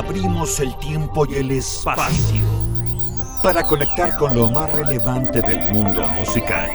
abrimos el tiempo y el espacio para conectar con lo más relevante del mundo musical.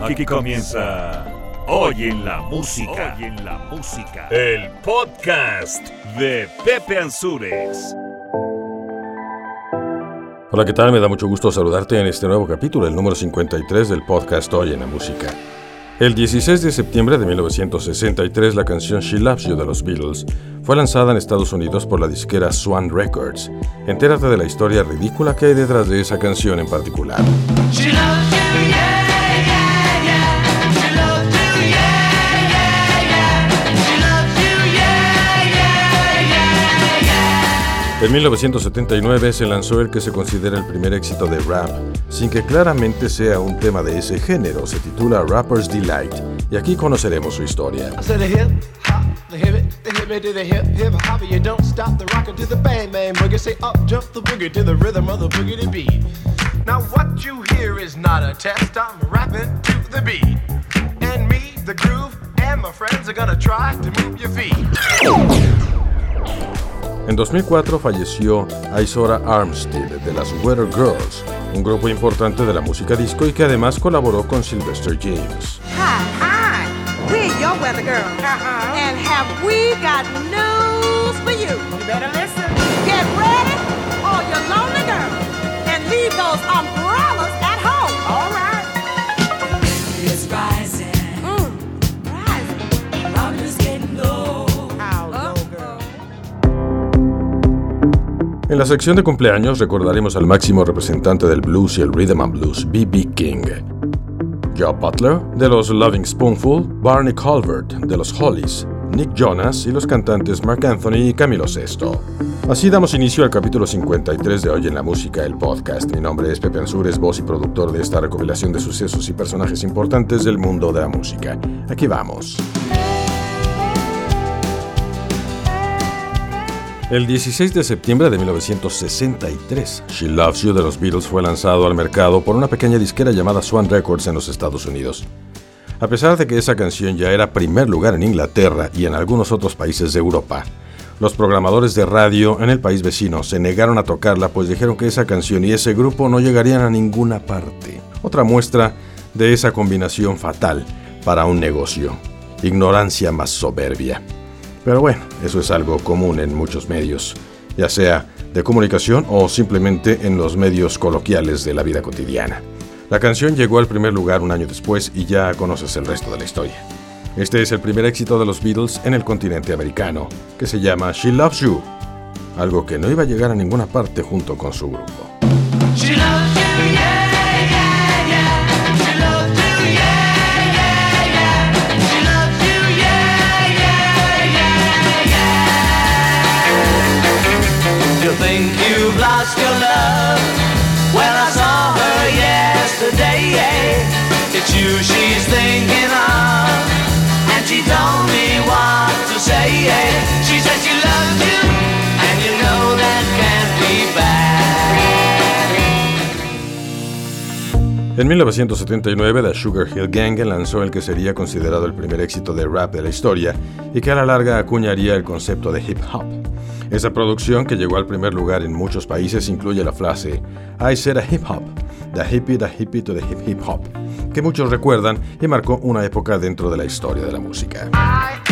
Aquí comienza Hoy en la música. Hoy en la música. El podcast de Pepe Ansures. Hola, ¿qué tal? Me da mucho gusto saludarte en este nuevo capítulo, el número 53 del podcast Hoy en la Música. El 16 de septiembre de 1963, la canción She Loves You de los Beatles fue lanzada en Estados Unidos por la disquera Swan Records. Entérate de la historia ridícula que hay detrás de esa canción en particular. En 1979 se lanzó el que se considera el primer éxito de rap, sin que claramente sea un tema de ese género. Se titula Rapper's Delight, y aquí conoceremos su historia. Now what you hear is not a test. I'm rapping to the beat, and me, the groove, and my friends are gonna try to move your feet. En 2004 falleció Isora Armstead de las Weather Girls, un grupo importante de la música disco y que además colaboró con Sylvester James. Hi, hi. We're your weather girl. Uh-huh. And have we got news for you? You better listen. Get ready, all your lonely girls, and leave those umbrellas En la sección de cumpleaños recordaremos al máximo representante del blues y el rhythm and blues, B.B. King. Joe Butler, de los Loving Spoonful, Barney Calvert, de los Hollies, Nick Jonas y los cantantes Mark Anthony y Camilo Sesto. Así damos inicio al capítulo 53 de Hoy en la Música, el podcast. Mi nombre es Pepe Ansures, voz y productor de esta recopilación de sucesos y personajes importantes del mundo de la música. Aquí vamos. El 16 de septiembre de 1963, She Loves You de los Beatles fue lanzado al mercado por una pequeña disquera llamada Swan Records en los Estados Unidos. A pesar de que esa canción ya era primer lugar en Inglaterra y en algunos otros países de Europa, los programadores de radio en el país vecino se negaron a tocarla pues dijeron que esa canción y ese grupo no llegarían a ninguna parte. Otra muestra de esa combinación fatal para un negocio. Ignorancia más soberbia. Pero bueno, eso es algo común en muchos medios, ya sea de comunicación o simplemente en los medios coloquiales de la vida cotidiana. La canción llegó al primer lugar un año después y ya conoces el resto de la historia. Este es el primer éxito de los Beatles en el continente americano, que se llama She Loves You, algo que no iba a llegar a ninguna parte junto con su grupo. En 1979, The Sugar Hill Gang lanzó el que sería considerado el primer éxito de rap de la historia y que a la larga acuñaría el concepto de hip hop. Esa producción, que llegó al primer lugar en muchos países, incluye la frase I said a hip hop, the hippie, the hippie to the hip hip hop, que muchos recuerdan y marcó una época dentro de la historia de la música. I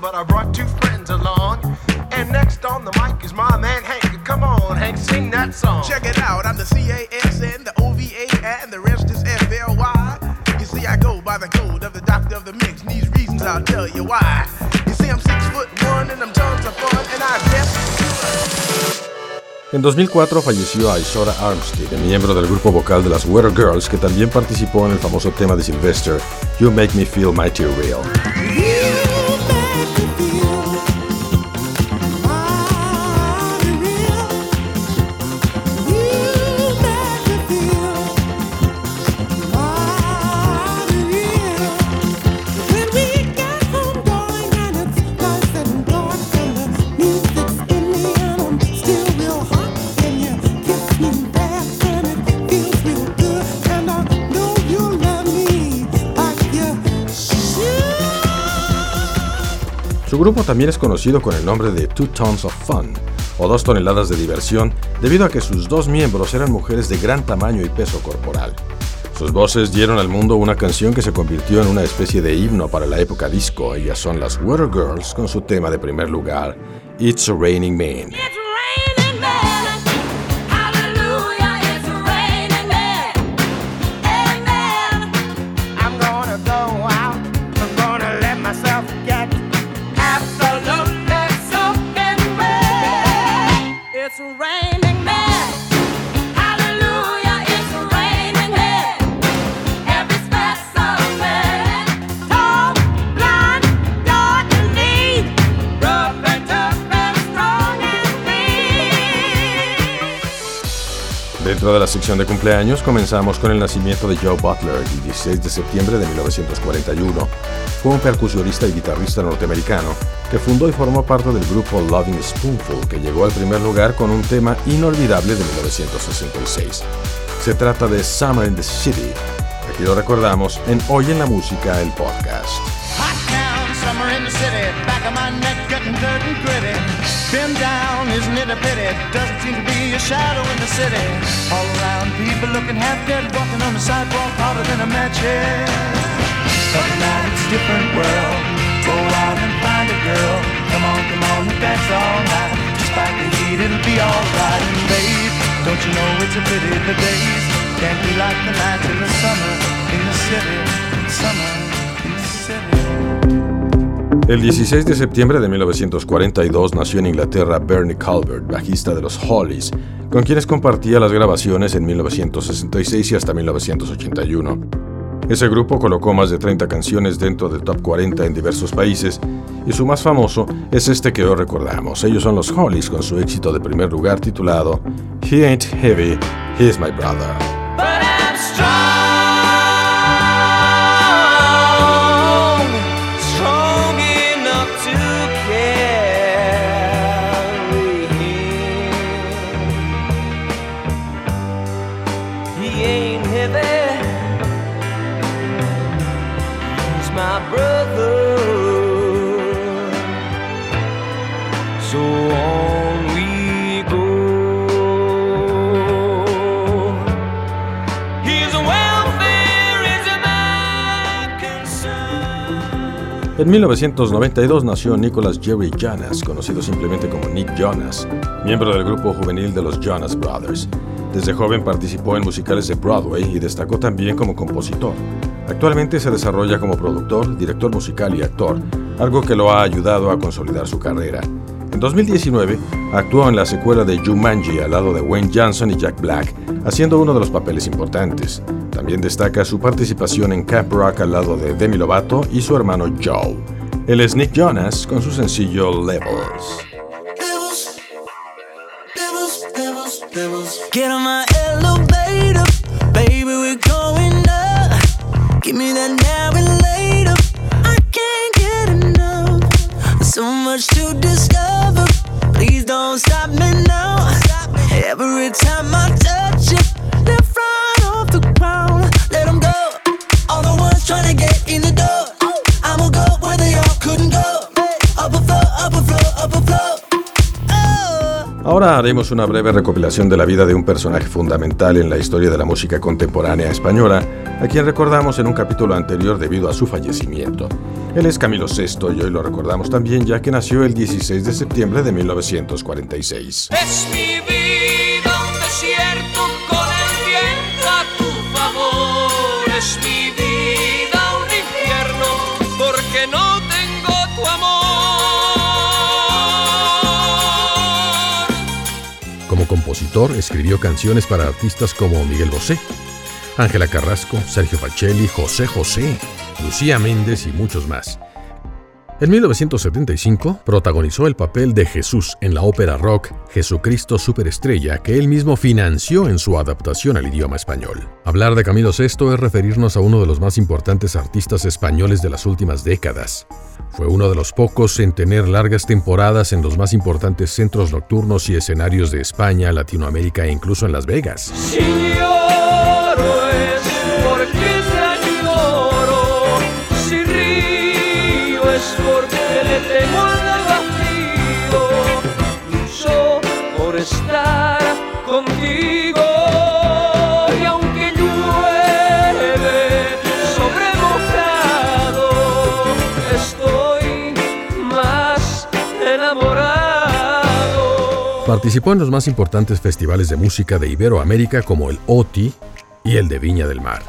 but I brought two friends along. And next on the mic is my man Hank. Come on, sing that song. Check it out, I'm the C-A-S-N, the O-V-A, and the rest is F-L-Y. You see, I go by the code of the doctor of the mix, and these reasons I'll tell you why. You see, I'm six foot one, and I'm tons of fun, and I guess En 2004 falleció Isora Armstead, miembro del grupo vocal de las Weather Girls, que también participó en el famoso tema de Sylvester, You Make Me Feel Mighty Real. Su grupo también es conocido con el nombre de Two Tons of Fun, o dos toneladas de diversión, debido a que sus dos miembros eran mujeres de gran tamaño y peso corporal. Sus voces dieron al mundo una canción que se convirtió en una especie de himno para la época disco. Ellas son las Water Girls con su tema de primer lugar, It's a Raining Man. Dentro de la sección de cumpleaños comenzamos con el nacimiento de Joe Butler el 16 de septiembre de 1941. Fue un percusionista y guitarrista norteamericano que fundó y formó parte del grupo Loving Spoonful que llegó al primer lugar con un tema inolvidable de 1966. Se trata de Summer in the City. Aquí lo recordamos en Hoy en la Música, el podcast. Hot town, summer in the city. Back of my neck Been down, isn't it a pity? Doesn't seem to be a shadow in the city. All around, people looking half dead, walking on the sidewalk harder than a match head. But now it's a different world. Go out and find a girl. Come on, come on, and dance all night. Despite the heat, it'll be alright. And babe, don't you know it's a pity the days can't be like the nights in the summer in the city. Summer. El 16 de septiembre de 1942 nació en Inglaterra Bernie Calvert, bajista de los Hollies, con quienes compartía las grabaciones en 1966 y hasta 1981. Ese grupo colocó más de 30 canciones dentro del top 40 en diversos países y su más famoso es este que hoy recordamos. Ellos son los Hollies con su éxito de primer lugar titulado He Ain't Heavy, He's My Brother. En 1992 nació Nicholas Jerry Jonas, conocido simplemente como Nick Jonas, miembro del grupo juvenil de los Jonas Brothers. Desde joven participó en musicales de Broadway y destacó también como compositor. Actualmente se desarrolla como productor, director musical y actor, algo que lo ha ayudado a consolidar su carrera. En 2019 actuó en la secuela de Jumanji al lado de Wayne Johnson y Jack Black, haciendo uno de los papeles importantes. También destaca su participación en Camp Rock al lado de Demi Lovato y su hermano Joe. Él es Nick Jonas con su sencillo Levels. So much to discover. Please don't stop me now. Every time I touch Ahora haremos una breve recopilación de la vida de un personaje fundamental en la historia de la música contemporánea española, a quien recordamos en un capítulo anterior debido a su fallecimiento. Él es Camilo VI y hoy lo recordamos también ya que nació el 16 de septiembre de 1946. Es mi vida un desierto con el viento a tu favor, es mi compositor, escribió canciones para artistas como Miguel Bosé, Ángela Carrasco, Sergio Pacelli, José José, Lucía Méndez y muchos más. En 1975 protagonizó el papel de Jesús en la ópera rock Jesucristo Superestrella que él mismo financió en su adaptación al idioma español. Hablar de Camilo VI es referirnos a uno de los más importantes artistas españoles de las últimas décadas. Fue uno de los pocos en tener largas temporadas en los más importantes centros nocturnos y escenarios de España, Latinoamérica e incluso en Las Vegas. estar Participó en los más importantes festivales de música de Iberoamérica como el OTI y el de Viña del Mar.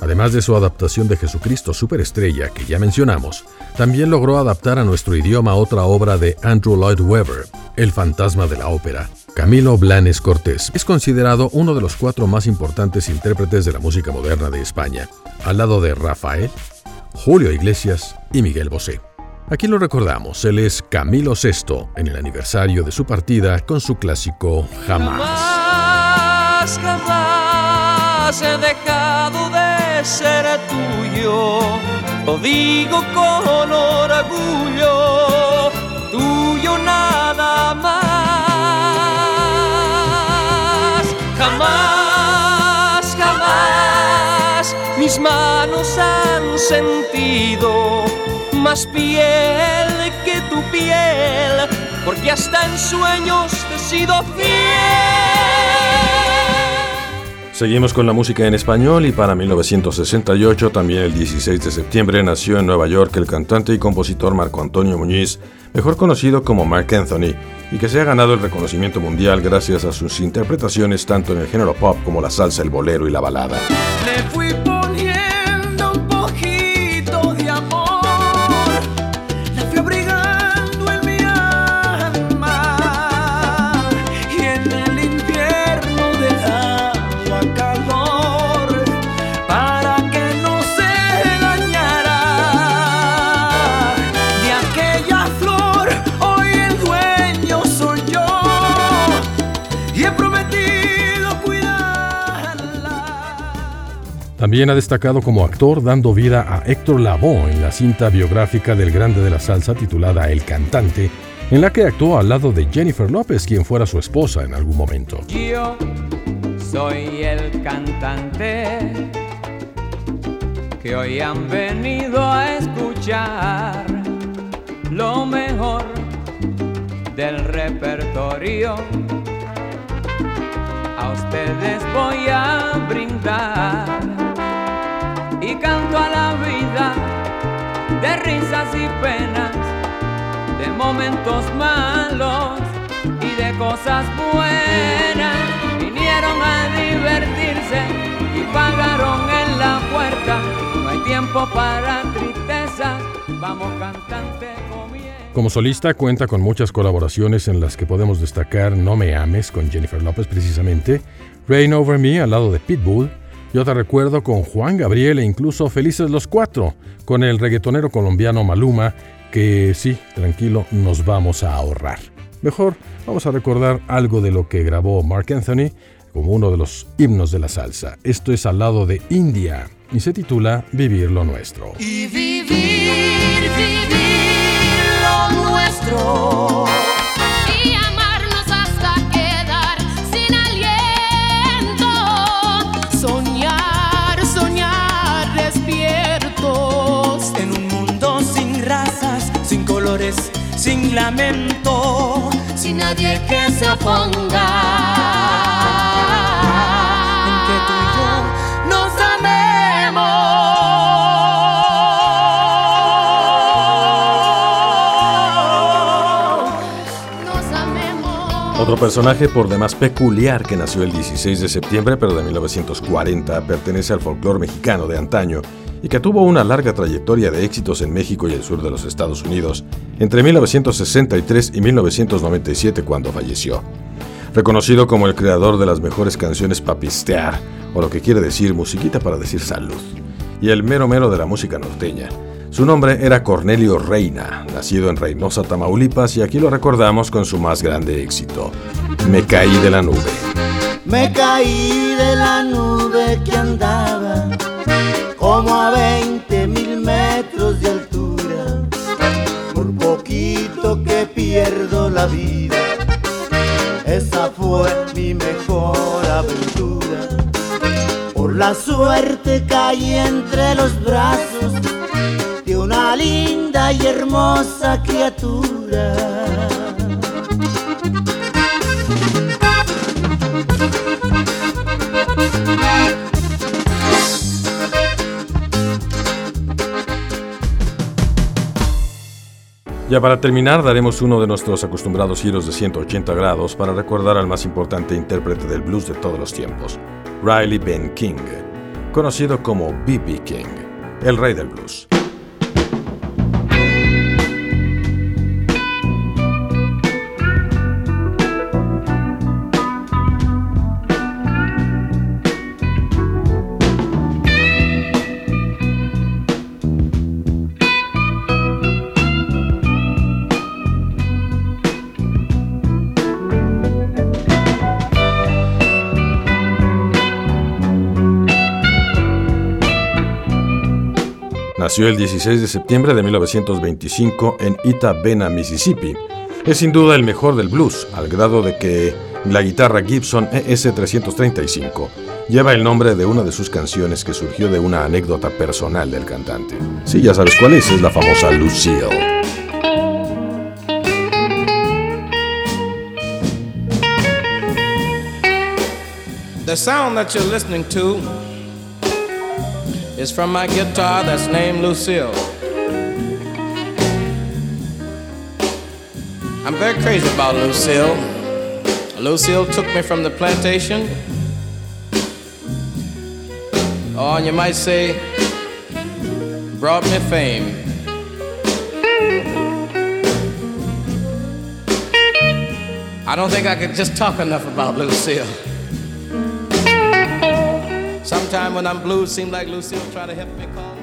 Además de su adaptación de Jesucristo Superestrella que ya mencionamos, también logró adaptar a nuestro idioma otra obra de Andrew Lloyd Webber, El fantasma de la ópera. Camilo Blanes Cortés es considerado uno de los cuatro más importantes intérpretes de la música moderna de España, al lado de Rafael, Julio Iglesias y Miguel Bosé. Aquí lo recordamos, él es Camilo VI en el aniversario de su partida con su clásico Jamás, jamás he dejado de ser tuyo. Lo digo con orgullo, tuyo nada más. Jamás, jamás mis manos han sentido más piel que tu piel, porque hasta en sueños te he sido fiel. Seguimos con la música en español y para 1968, también el 16 de septiembre, nació en Nueva York el cantante y compositor Marco Antonio Muñiz, mejor conocido como Mark Anthony, y que se ha ganado el reconocimiento mundial gracias a sus interpretaciones tanto en el género pop como la salsa, el bolero y la balada. Le fui También ha destacado como actor dando vida a Héctor Lavoe en la cinta biográfica del grande de la salsa titulada El Cantante, en la que actuó al lado de Jennifer López, quien fuera su esposa en algún momento. Yo soy el cantante que hoy han venido a escuchar lo mejor del repertorio. A ustedes voy a brindar y canto a la vida de risas y penas, de momentos malos y de cosas buenas. Vinieron a divertirse y pagaron en la puerta. No hay tiempo para tristeza. Vamos cantante. Como solista cuenta con muchas colaboraciones en las que podemos destacar No me ames con Jennifer López precisamente, Rain Over Me al lado de Pitbull, yo te recuerdo con Juan Gabriel e incluso Felices los Cuatro con el reggaetonero colombiano Maluma, que sí, tranquilo, nos vamos a ahorrar. Mejor vamos a recordar algo de lo que grabó Mark Anthony como uno de los himnos de la salsa. Esto es al lado de India y se titula Vivir lo nuestro. y vivir, vivir lo nuestro. Nadie que se oponga. Nos amemos. Otro personaje por demás peculiar que nació el 16 de septiembre pero de 1940 pertenece al folclore mexicano de antaño y que tuvo una larga trayectoria de éxitos en México y el sur de los Estados Unidos entre 1963 y 1997 cuando falleció. reconocido como el creador de las mejores canciones para o lo que quiere decir musiquita para decir salud, y el mero mero de la música norteña. Su nombre era Cornelio Reina, nacido en Reynosa, Tamaulipas, y aquí lo recordamos con su más grande éxito, Me caí de la nube. Me caí de la nube que andaba como a 20 mil metros de altura. Por poquito que pierdo la vida, esa fue mi mejor aventura. Por la suerte caí entre los brazos de una linda y hermosa criatura. Ya para terminar, daremos uno de nuestros acostumbrados giros de 180 grados para recordar al más importante intérprete del blues de todos los tiempos, Riley Ben King, conocido como B.B. King, el rey del blues. Nació el 16 de septiembre de 1925 en Itabena, Mississippi. Es sin duda el mejor del blues, al grado de que la guitarra Gibson E ES-335 lleva el nombre de una de sus canciones que surgió de una anécdota personal del cantante. Sí, ya sabes cuál es, es la famosa Lucille. The sound that you're listening to is from my guitar that's named Lucille. I'm very crazy about Lucille. Lucille took me from the plantation. Oh, and you might say, brought me fame. I don't think I could just talk enough about Lucille.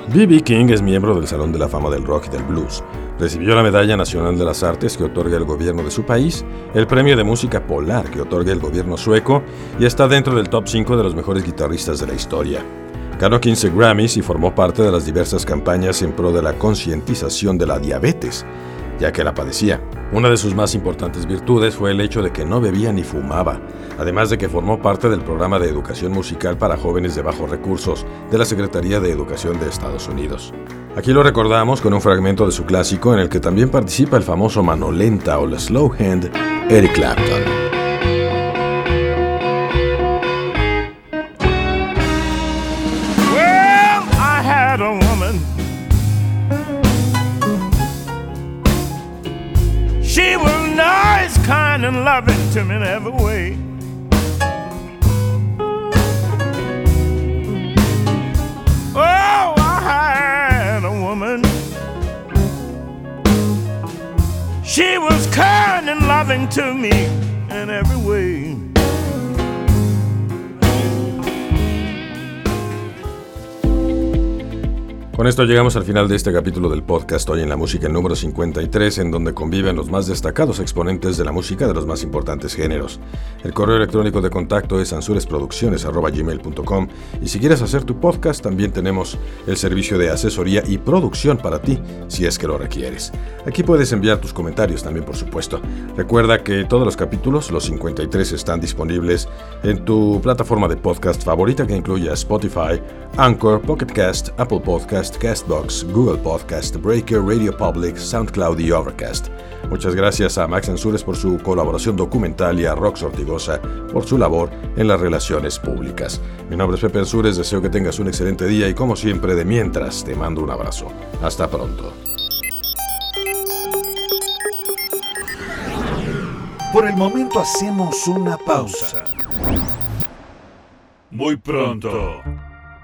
B.B. King es miembro del Salón de la Fama del Rock y del Blues. Recibió la Medalla Nacional de las Artes que otorga el gobierno de su país, el Premio de Música Polar que otorga el gobierno sueco y está dentro del top 5 de los mejores guitarristas de la historia. Ganó 15 Grammys y formó parte de las diversas campañas en pro de la concientización de la diabetes, ya que la padecía. Una de sus más importantes virtudes fue el hecho de que no bebía ni fumaba, además de que formó parte del programa de educación musical para jóvenes de bajos recursos de la Secretaría de Educación de Estados Unidos. Aquí lo recordamos con un fragmento de su clásico en el que también participa el famoso mano lenta o el slow hand Eric Clapton. Loving to me in every way. Oh, I had a woman. She was kind and loving to me in every way. Con esto llegamos al final de este capítulo del podcast Hoy en la Música, el número 53, en donde conviven los más destacados exponentes de la música de los más importantes géneros. El correo electrónico de contacto es ansuresproducciones.gmail.com y si quieres hacer tu podcast también tenemos el servicio de asesoría y producción para ti, si es que lo requieres. Aquí puedes enviar tus comentarios también, por supuesto. Recuerda que todos los capítulos, los 53, están disponibles en tu plataforma de podcast favorita que incluya Spotify, Anchor, Pocket Cast, Apple Podcast, Castbox, Google Podcast, Breaker, Radio Public, SoundCloud y Overcast. Muchas gracias a Max Ansures por su colaboración documental y a Rox Ortigosa por su labor en las relaciones públicas. Mi nombre es Pepe Ansures, deseo que tengas un excelente día y como siempre de mientras te mando un abrazo. Hasta pronto. Por el momento hacemos una pausa. Muy pronto